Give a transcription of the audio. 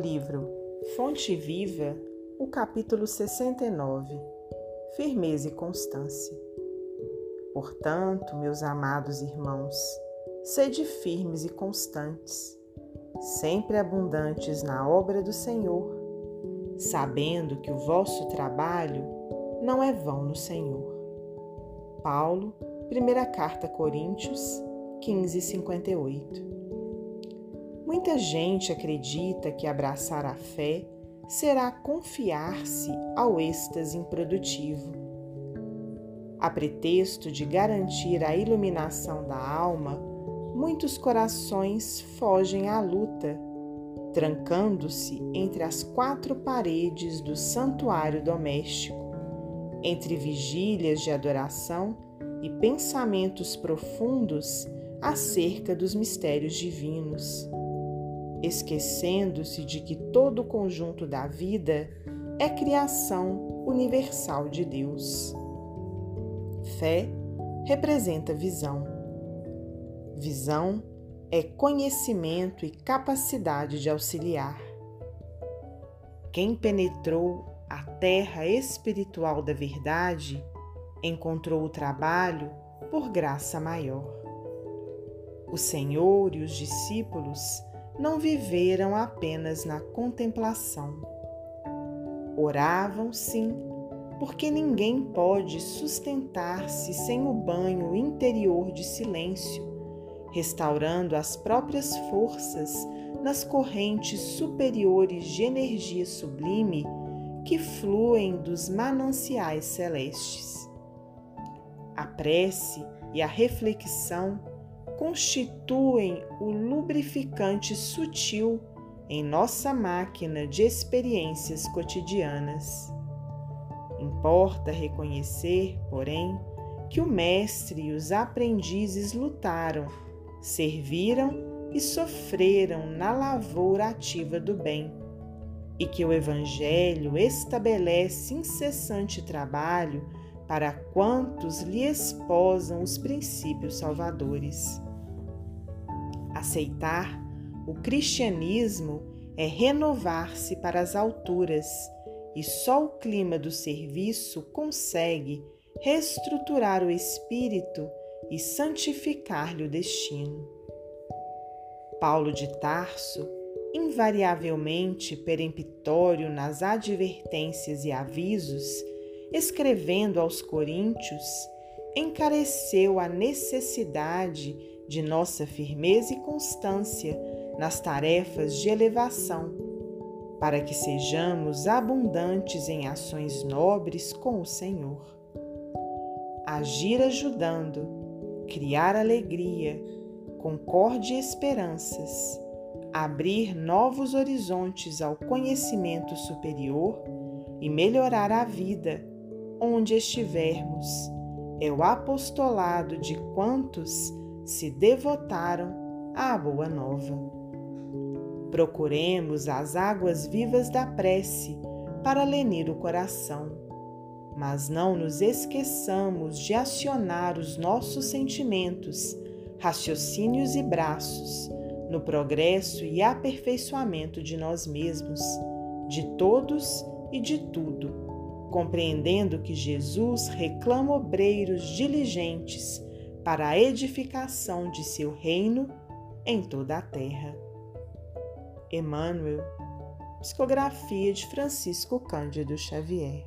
livro Fonte Viva, o capítulo 69 Firmeza e Constância. Portanto, meus amados irmãos, sede firmes e constantes, sempre abundantes na obra do Senhor, sabendo que o vosso trabalho não é vão no Senhor. Paulo, primeira carta Coríntios 15, 58. Muita gente acredita que abraçar a fé será confiar-se ao êxtase improdutivo. A pretexto de garantir a iluminação da alma, muitos corações fogem à luta, trancando-se entre as quatro paredes do santuário doméstico, entre vigílias de adoração e pensamentos profundos acerca dos mistérios divinos esquecendo-se de que todo o conjunto da vida é criação universal de Deus. Fé representa visão. Visão é conhecimento e capacidade de auxiliar. Quem penetrou a terra espiritual da verdade encontrou o trabalho por graça maior. O Senhor e os discípulos não viveram apenas na contemplação. Oravam, sim, porque ninguém pode sustentar-se sem o banho interior de silêncio, restaurando as próprias forças nas correntes superiores de energia sublime que fluem dos mananciais celestes. A prece e a reflexão constituem o lubrificante sutil em nossa máquina de experiências cotidianas. Importa reconhecer, porém, que o Mestre e os aprendizes lutaram, serviram e sofreram na lavoura ativa do bem, e que o Evangelho estabelece incessante trabalho para quantos lhe esposam os princípios salvadores. Aceitar o cristianismo é renovar-se para as alturas, e só o clima do serviço consegue reestruturar o espírito e santificar-lhe o destino. Paulo de Tarso, invariavelmente peremptório nas advertências e avisos, escrevendo aos Coríntios, encareceu a necessidade de nossa firmeza e constância nas tarefas de elevação, para que sejamos abundantes em ações nobres com o Senhor. Agir ajudando, criar alegria, concórdia e esperanças, abrir novos horizontes ao conhecimento superior e melhorar a vida onde estivermos. É o apostolado de quantos se devotaram à Boa Nova. Procuremos as águas vivas da prece para lenir o coração, mas não nos esqueçamos de acionar os nossos sentimentos, raciocínios e braços no progresso e aperfeiçoamento de nós mesmos, de todos e de tudo, compreendendo que Jesus reclama obreiros diligentes para a edificação de seu reino em toda a terra. Emmanuel, psicografia de Francisco Cândido Xavier.